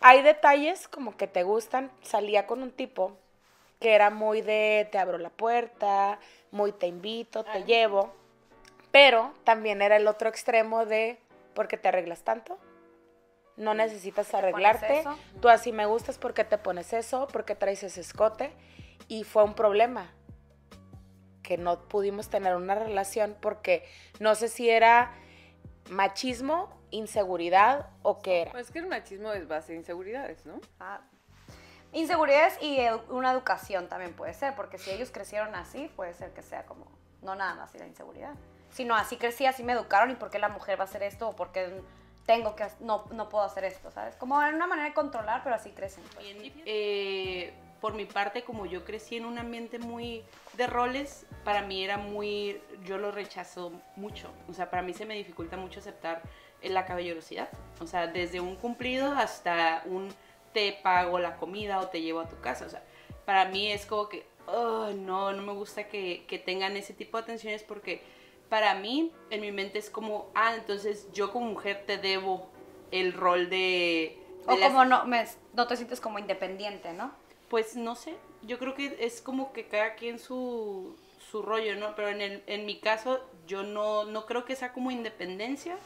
Hay detalles como que te gustan. Salía con un tipo que era muy de te abro la puerta, muy te invito, te llevo. Pero también era el otro extremo de porque te arreglas tanto. No necesitas pones arreglarte. Tú así me gustas porque te pones eso, porque traes ese escote. Y fue un problema que no pudimos tener una relación porque no sé si era machismo, inseguridad o qué era. Pues que el machismo es base de inseguridades, ¿no? Ah, Inseguridades y edu- una educación también puede ser, porque si ellos crecieron así, puede ser que sea como, no nada más la inseguridad, sino así crecí, así me educaron y por qué la mujer va a hacer esto o por qué tengo que, no, no puedo hacer esto, ¿sabes? Como en una manera de controlar, pero así crecen. pues. Bien, eh, por mi parte, como yo crecí en un ambiente muy de roles, para mí era muy, yo lo rechazo mucho. O sea, para mí se me dificulta mucho aceptar la caballerosidad. O sea, desde un cumplido hasta un te pago la comida o te llevo a tu casa. O sea, para mí es como que, oh, no, no me gusta que, que tengan ese tipo de atenciones porque para mí, en mi mente es como, ah, entonces yo como mujer te debo el rol de... de O las- como no, me- no te sientes como independiente, ¿no? pues no sé, yo creo que es como que cada quien su, su rollo, ¿no? Pero en, el, en mi caso yo no, no creo que sea como independencia,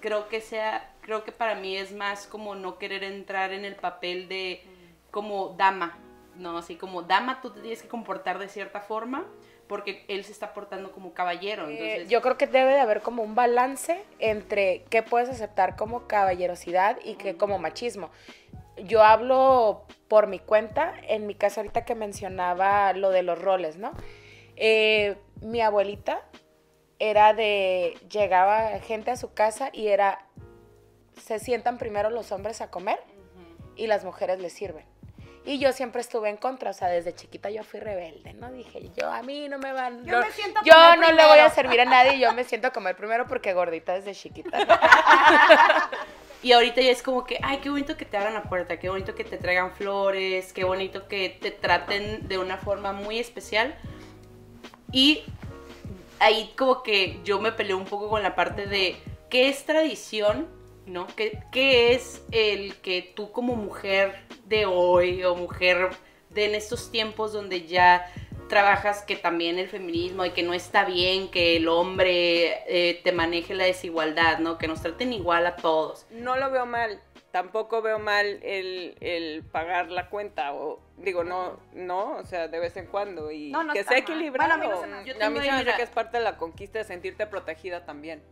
creo que sea, creo que para mí es más como no querer entrar en el papel de como dama, ¿no? Así como dama tú te tienes que comportar de cierta forma porque él se está portando como caballero, Eh, yo creo que debe de haber como un balance entre qué puedes aceptar como caballerosidad y qué como machismo. Yo hablo por mi cuenta, en mi caso ahorita que mencionaba lo de los roles, ¿no? Eh, mi abuelita era de, llegaba gente a su casa y era, se sientan primero los hombres a comer y las mujeres les sirven. Y yo siempre estuve en contra, o sea, desde chiquita yo fui rebelde, ¿no? Dije, yo a mí no me van... Yo no- me siento a yo comer no le voy a primero. servir a nadie, yo me siento a comer primero porque gordita desde chiquita. [LAUGHS] Y ahorita ya es como que, ay, qué bonito que te abran la puerta, qué bonito que te traigan flores, qué bonito que te traten de una forma muy especial. Y ahí como que yo me peleé un poco con la parte de qué es tradición, ¿no? ¿Qué, qué es el que tú como mujer de hoy o mujer de en estos tiempos donde ya trabajas que también el feminismo y que no está bien que el hombre eh, te maneje la desigualdad, ¿no? Que nos traten igual a todos. No lo veo mal. Tampoco veo mal el, el pagar la cuenta o digo no no o sea de vez en cuando y No, no que sea equilibrado Bueno, a mí no se me a mí tengo se ahí, me hace mira- que es parte de la conquista de sentirte protegida también.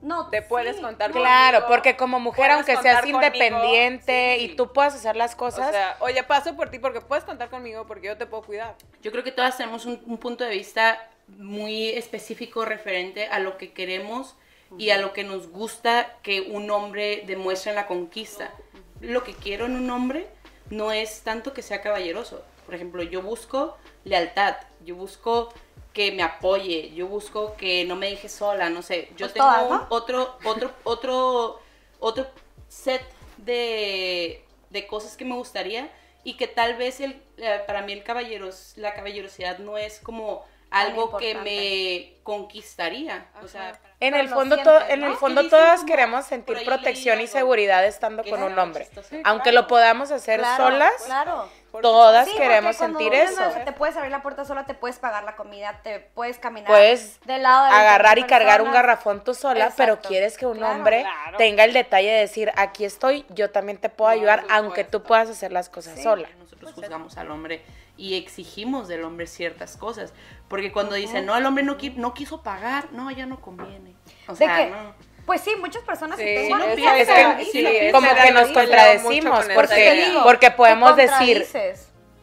No, te puedes sí. contar claro, conmigo, porque como mujer, aunque seas conmigo, independiente sí. y tú puedas hacer las cosas, o sea oye paso por ti porque puedes contar conmigo porque yo te puedo cuidar. Yo creo que todas tenemos un, un punto de vista muy específico referente a lo que queremos y a lo que nos gusta que un hombre demuestre en la conquista. Lo que quiero en un hombre no es tanto que sea caballeroso. Por ejemplo, yo busco lealtad, yo busco que me apoye, yo busco que no me deje sola, no sé. Yo Pues tengo todas, ¿no? un- otro, otro, otro, otro set de, de cosas que me gustaría y que tal vez el, eh, para mí el caballeros, la caballerosidad no es como algo que me conquistaría. O sea, en el fondo, sientes, to- en el fondo todas como- queremos sentir protección y seguridad estando con un hombre. chistoso. Aunque lo podamos hacer Claro, solas, Claro. todas Sí, queremos sentir eso. no- Te puedes abrir la puerta sola, te puedes pagar la comida, te puedes caminar Puedes del lado de agarrar y 20 cargar un garrafón tú sola, pero quieres que un Claro, hombre claro. tenga el detalle de decir, aquí estoy, yo también te puedo No, ayudar, aunque tú puedas hacer las cosas sola. Nosotros juzgamos al hombre y exigimos del hombre ciertas cosas. Porque cuando dicen, no, el hombre no, qui- no quiso pagar, no, ya no conviene. O ¿De sea, qué? no. Pues sí, muchas personas Sí, Es que sí, como que nos contradecimos, porque, porque podemos decir,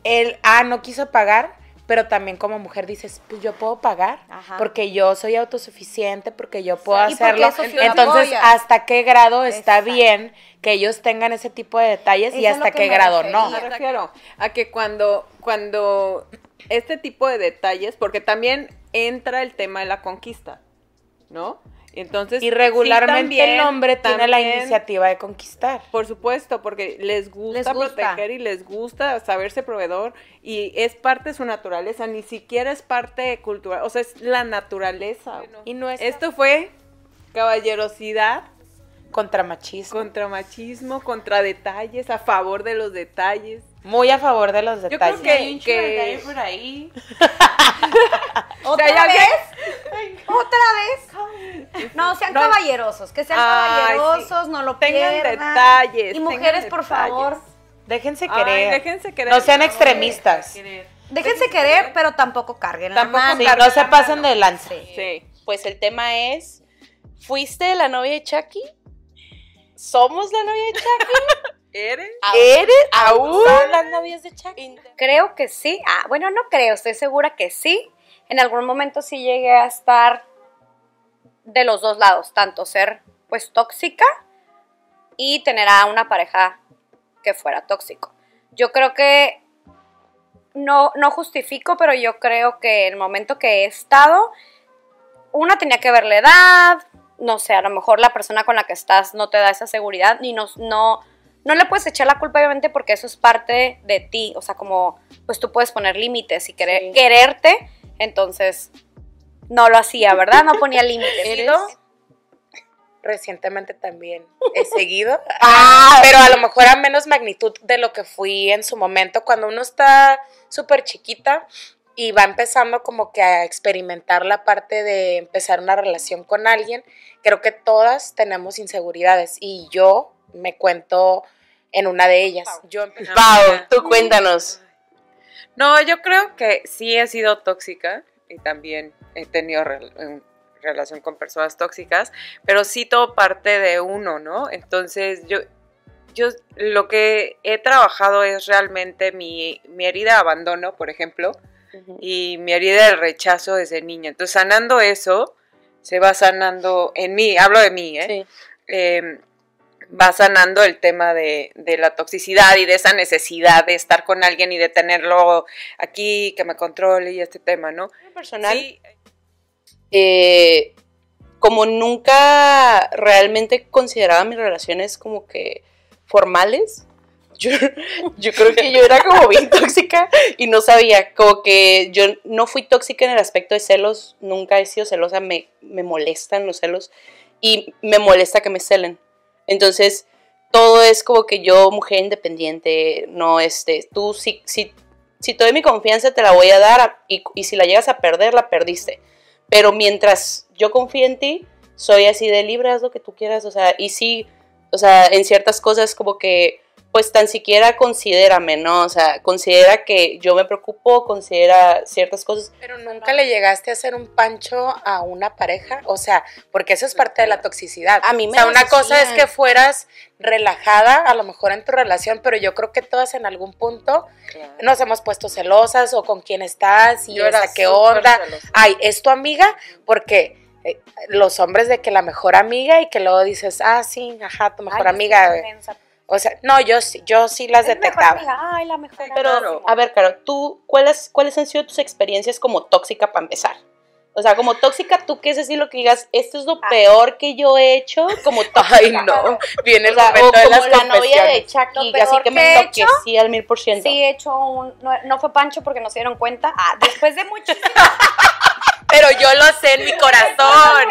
él, ah, no quiso pagar, pero también como mujer dices, pues yo puedo pagar, Ajá. porque yo soy autosuficiente, porque yo puedo Sí, hacerlo. Entonces, apoya. ¿hasta qué grado está Exacto. bien que ellos tengan ese tipo de detalles y Eso hasta qué grado refería. no? Me refiero a que cuando, cuando este tipo de detalles, porque también entra el tema de la conquista, ¿no? Entonces, Y sí, regularmente también- el hombre tiene la iniciativa de conquistar. Por supuesto, porque les gusta, Les gusta. proteger y les gusta saberse proveedor y es parte de su naturaleza, ni siquiera es parte cultural, o sea, es la naturaleza. Y no es Esto fue caballerosidad contra machismo. contra machismo, contra detalles, a favor de los detalles. Muy a favor de los creo detalles. que- Hay un que- detalle por ahí. ¿Otra vez? ¿Otra vez? No, sean No. caballerosos, que sean Ay, caballerosos, no lo Tengan pierdan. detalles, Y mujeres, por detalles. favor, Déjense Ay, querer. déjense querer. No sean No, extremistas. Querer. déjense querer, pero tampoco carguen la Tampoco mano. Sí, carguen no se la pasen mano. de. Sí. Sí. Pues el tema es, ¿fuiste la novia de Chucky? ¿Somos la novia de Chucky? [LAUGHS] ¿Eres? ¿Eres? ¿Aún? ¿Son las novias de Chucky? Creo que sí. Ah, bueno, no creo, estoy segura que sí. En algún momento sí llegué a estar de los dos lados, tanto ser pues tóxica y tener a una pareja que fuera tóxico. Yo creo que no, no justifico, pero yo creo que el momento que he estado, una tenía que ver la edad, no sé, a lo mejor la persona con la que estás no te da esa seguridad, ni no, no, no le puedes echar la culpa, obviamente, porque eso es parte de ti. O sea, como, pues tú puedes poner límites y querer, Sí. quererte. Entonces, no lo hacía, ¿verdad? No ponía límites. [LAUGHS] Recientemente también he seguido, [LAUGHS] pero a lo mejor a menos magnitud de lo que fui en su momento, cuando uno está súper chiquita y va empezando como que a experimentar la parte de empezar una relación con alguien, creo que todas tenemos inseguridades y yo me cuento en una de ellas. Yo Pau, tú cuéntanos. No, yo creo que sí he sido tóxica y también he tenido en relación con personas tóxicas, pero sí todo parte de uno, ¿no? Entonces yo, yo lo que he trabajado es realmente mi, mi herida de abandono, por ejemplo, y mi herida del rechazo desde niña. Entonces sanando eso, se va sanando en mí, hablo de mí, ¿eh? Sí. eh, va sanando el tema de, de la toxicidad y de esa necesidad de estar con alguien y de tenerlo aquí, que me controle y este tema, ¿no? Personal, Sí, eh, como nunca realmente consideraba mis relaciones como que formales, yo, yo creo que yo era como bien [LAUGHS] tóxica y no sabía, como que yo no fui tóxica en el aspecto de celos, nunca he sido celosa, me, me molestan los celos y me molesta que me celen. Entonces, todo es como que yo, mujer independiente, no, este, tú, si, si, si te doy mi confianza, te la voy a dar y, y si la llegas a perder, la perdiste. Pero mientras yo confío en ti, soy así de libre, haz lo que tú quieras, o sea, y sí, o sea, en ciertas cosas como que, pues tan siquiera considérame, ¿no? O sea, considera que yo me preocupo, considera ciertas cosas. Pero nunca le llegaste a hacer un pancho a una pareja, o sea, porque eso es parte de la toxicidad. A mí me o sea, una cosa es que fueras relajada, a lo mejor en tu relación, pero yo creo que todas en algún punto nos hemos puesto celosas o con quién estás y esa qué onda. celosa. Ay, es tu amiga, porque eh, los hombres de que la mejor amiga y que luego dices, ah, sí, ajá, tu mejor Ay, amiga. O sea, no, yo sí, yo sí las Es mejor detectaba. amiga. Ay, la mejor Pero, a ver, Caro, ¿tú cuáles, cuáles han sido tus experiencias como tóxica para empezar? O sea, como tóxica, tú qué es así lo que digas, esto es lo peor que yo he hecho, como [LAUGHS] tóxica. Ay, no. Viene el O sea, momento o de como las la novia de. Chucky, así que que me enloquecí al mil por ciento. Sí, he hecho un. No, no fue Pancho porque no se dieron cuenta. Ah, después de muchísimo. [LAUGHS] Pero yo lo sé en mi corazón.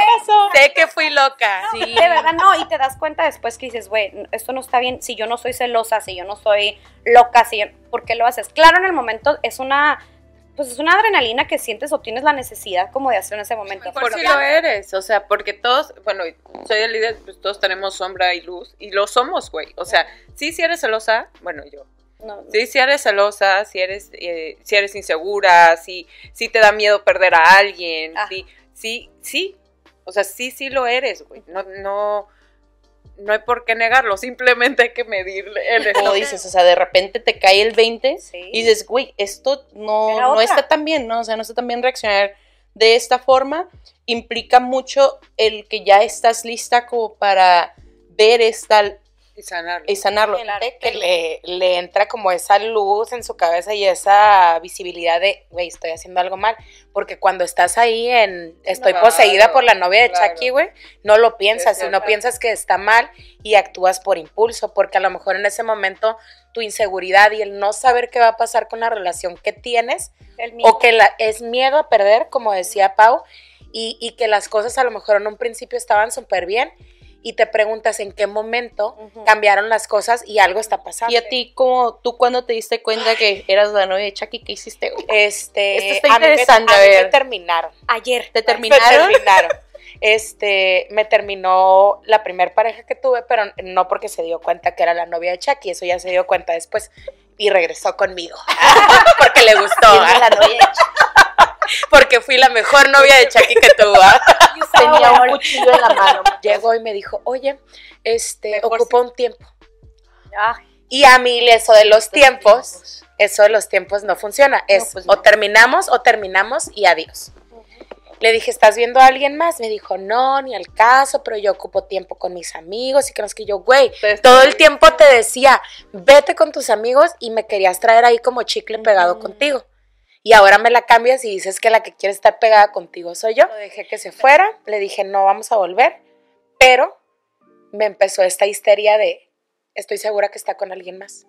sé que fui loca. De verdad, no. Y te das cuenta después que dices, güey, esto no está bien. Si yo no soy celosa, si yo no soy loca, si yo- ¿por qué lo haces? Claro, en el momento es una. Pues es una adrenalina que sientes o tienes la necesidad como de hacer en ese momento. Mejor si lo eres, o sea, porque todos, bueno, soy el líder, pues todos tenemos sombra y luz, y lo somos, güey. O sea, sí, si eres celosa, bueno, yo. No, Sí, si eres celosa, si eres, eh, si eres insegura, si, si te da miedo perder a alguien, Ah. sí, sí, sí. O sea, sí, sí lo eres, güey. No, no, no hay por qué negarlo, simplemente hay que medirle el Como dices, o sea, de repente te cae el 20 Sí. y dices, güey, esto no, no está tan bien, ¿no? O sea, no está tan bien reaccionar de esta forma. Implica mucho el que ya estás lista como para ver esta y sanarlo. y sanarlo. Que le, le entra como esa luz en su cabeza y esa visibilidad de, güey, estoy haciendo algo mal. Porque cuando estás ahí en, estoy poseída por la novia de claro. Chucky, güey, no lo piensas, Es sino verdad. piensas que está mal y actúas por impulso, porque a lo mejor en ese momento tu inseguridad y el no saber qué va a pasar con la relación que tienes o que la, es miedo a perder, como decía Pau, y, y que las cosas a lo mejor en un principio estaban súper bien y te preguntas en qué momento cambiaron las cosas y algo está pasando. Y a ti, como tú cuando te diste cuenta que eras la novia de Chucky, ¿qué hiciste? Este, Esto está a mí me- interesante, a a mí me ver. terminaron. Ayer. ¿Te Me terminaron? [LAUGHS] terminaron. Este, me terminó la primer pareja que tuve, pero no porque se dio cuenta que era la novia de Chucky, eso ya se dio cuenta después y regresó conmigo. [LAUGHS] porque le gustó, ¿ah? la novia de Chucky, [LAUGHS] porque fui la mejor novia de Chucky que tuvo. ¿ah? Tenía un cuchillo en la mano. Llegó y me dijo, oye, este, ocupa un tiempo. Y a mí eso de los tiempos, eso de los tiempos no funciona. Es pues o terminamos o terminamos y adiós. Le dije, ¿estás viendo a alguien más? Me dijo, no, ni al caso, pero yo ocupo tiempo con mis amigos y que no es que yo, güey, todo el tiempo te decía, vete con tus amigos y me querías traer ahí como chicle pegado contigo. Y ahora me la cambias y dices que la que quiere estar pegada contigo soy yo. Lo dejé que se fuera, le dije, no vamos a volver, pero me empezó esta histeria de, estoy segura que está con alguien más.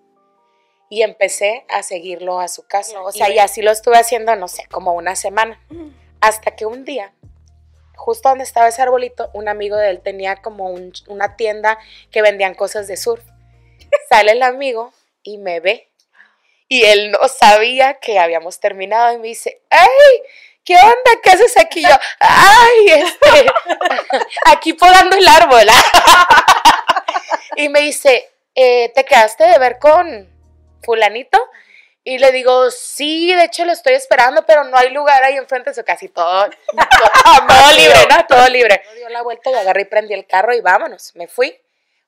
Y empecé a seguirlo a su casa. O sea, y así lo estuve haciendo, no sé, como una semana. Hasta que un día, justo donde estaba ese arbolito, un amigo de él tenía como un- una tienda que vendían cosas de surf. [LAUGHS] Sale el amigo y me ve. Y él no sabía que habíamos terminado y me dice, ¡ay! ¿Qué onda? ¿Qué haces aquí? Yo, ¡ay! Este, [LAUGHS] aquí podando el árbol. [LAUGHS] y me dice, eh, ¿te quedaste de ver con fulanito? Y le digo, sí, de hecho lo estoy esperando, pero no hay lugar ahí enfrente su casa y todo, [LAUGHS] todo libre, ¿no? Todo libre. Dio la vuelta y agarré y prendí el carro y vámonos, me fui.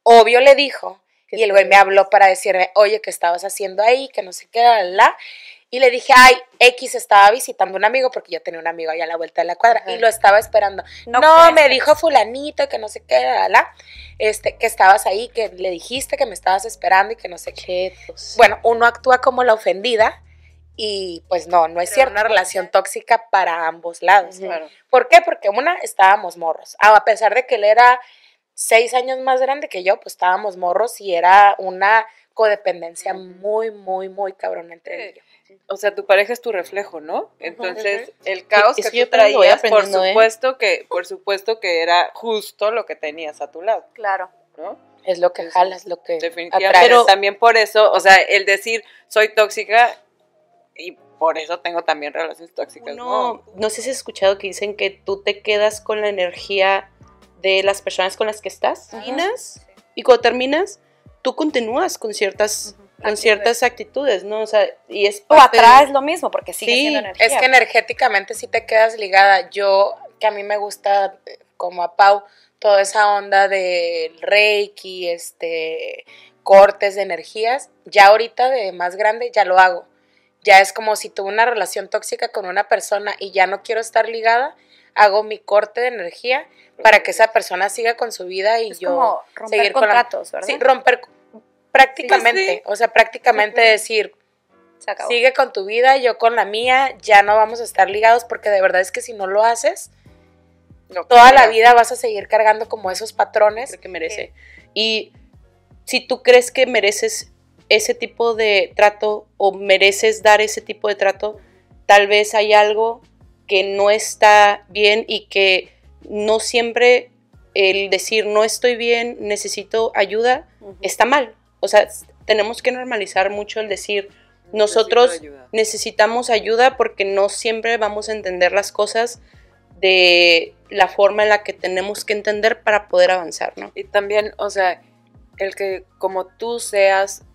Obvio le dijo, y el güey me habló para decirme, oye, ¿qué estabas haciendo ahí? Que no sé qué, la, la. Y le dije, ay, X estaba visitando un amigo, porque yo tenía un amigo allá a la vuelta de la cuadra, Ajá. y lo estaba esperando. No me dijo fulanito que no sé qué, la, la, este, que estabas ahí, que le dijiste que me estabas esperando y que no sé qué. Chetos. Bueno, uno actúa como la ofendida y pues no, no es Pero cierto. Una relación tóxica para ambos lados. Claro. ¿Por qué? Porque una, estábamos morros. A pesar de que él era seis años más grande que yo, pues estábamos morros y era una codependencia muy, muy, muy cabrón entre y yo. O sea, tu pareja es tu reflejo, ¿no? Entonces, el caos que yo tú traías, por ¿eh? supuesto que, por supuesto que era justo lo que tenías a tu lado, claro. ¿no? Es lo que jalas, lo que Definitivamente. atraes. Pero también por eso, o sea, el decir soy tóxica y por eso tengo también relaciones tóxicas, ¿no? No, no sé si has escuchado que dicen que tú te quedas con la energía de las personas con las que estás, terminas, y cuando terminas, tú continúas con ciertas, con ciertas actitudes, ¿no? O sea, y es O parte de- atraes lo mismo, porque sigue Sí, siendo energía. Es que energéticamente sí te quedas ligada. Yo, que a mí me gusta, eh, como a Pau, toda esa onda del reiki, este, cortes de energías, ya ahorita de más grande ya lo hago. Ya es como si tuve una relación tóxica con una persona y ya no quiero estar ligada, hago mi corte de energía para que esa persona siga con su vida y es yo como romper seguir con la- contratos, ¿verdad? Sí, romper prácticamente, sí. o sea, prácticamente decir, Se acabó. Sigue con tu vida, yo con la mía, ya no vamos a estar ligados porque de verdad es que si no lo haces, No toda la vida vas a seguir cargando como esos patrones. creo que merece. Y si tú crees que mereces ese tipo de trato o mereces dar ese tipo de trato, tal vez hay algo que no está bien y que no siempre el decir no estoy bien, necesito ayuda, está mal. O sea, tenemos que normalizar mucho el decir nosotros ayuda. necesitamos ayuda porque no siempre vamos a entender las cosas de la forma en la que tenemos que entender para poder avanzar, ¿no? Y también, o sea, el que como tú seas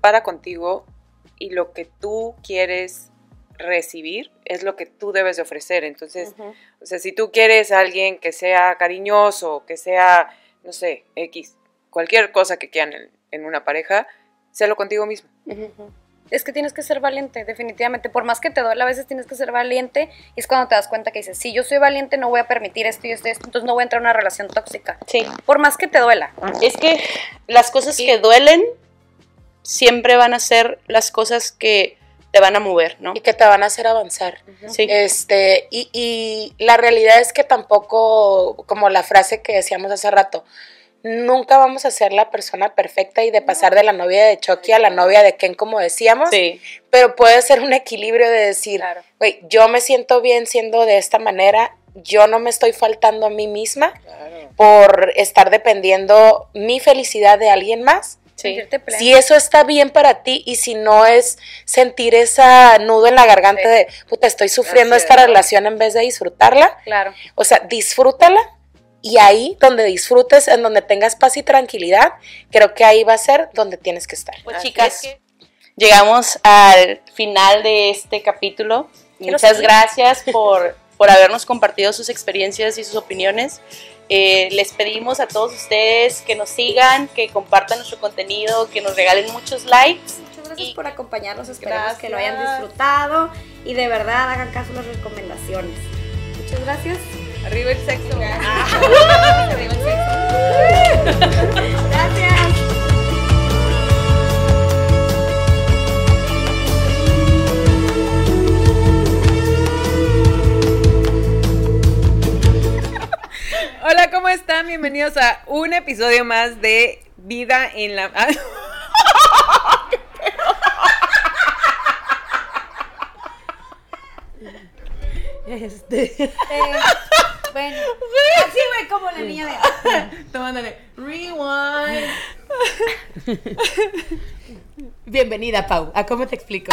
para contigo y lo que tú quieres recibir es lo que tú debes de ofrecer. Entonces, o sea, si tú quieres a alguien que sea cariñoso, que sea, no sé, X, cualquier cosa que quieran en, en una pareja, sélo contigo mismo. Es que tienes que ser valiente, definitivamente. Por más que te duele, a veces tienes que ser valiente. Y es cuando te das cuenta que dices, si yo soy valiente, no voy a permitir esto y esto y esto, entonces no voy a entrar en una relación tóxica. Sí. Por más que te duela. Es que las cosas que duelen siempre van a ser las cosas que te van a mover, ¿no? y que te van a hacer avanzar. Sí. Este, y, y la realidad es que tampoco, como la frase que decíamos hace rato, nunca vamos a ser la persona perfecta y de pasar de la novia de Chucky a la novia de Ken, como decíamos, Sí. pero puede ser un equilibrio de decir, Claro. güey, yo me siento bien siendo de esta manera, yo no me estoy faltando a mí misma por estar dependiendo mi felicidad de alguien más. Sí. Si eso está bien para ti y si no es sentir esa nudo en la garganta Sí. de, puta, estoy sufriendo esta es. relación en vez de disfrutarla, Claro. o sea, disfrútala y ahí donde disfrutes, en donde tengas paz y tranquilidad, creo que ahí va a ser donde tienes que estar. Pues Así chicas, es. llegamos al final de este capítulo. Quiero Muchas seguir. gracias por, por habernos compartido sus experiencias y sus opiniones. Eh, les pedimos a todos ustedes que nos sigan, que compartan nuestro contenido, que nos regalen muchos likes. Muchas gracias Y- por acompañarnos. Esperamos que lo hayan disfrutado y de verdad hagan caso a las recomendaciones. Muchas gracias. Arriba el sexo. [LAUGHS] Arriba el sexo. [LAUGHS] Gracias. Hola, ¿cómo están? Bienvenidos a un episodio más de Vida en la... Ah, [LAUGHS] Este. Eh, bueno. Así, güey, como la niña de. [LAUGHS] Tomándole. Rewind. [LAUGHS] Bienvenida, Pau. ¿A cómo te explico?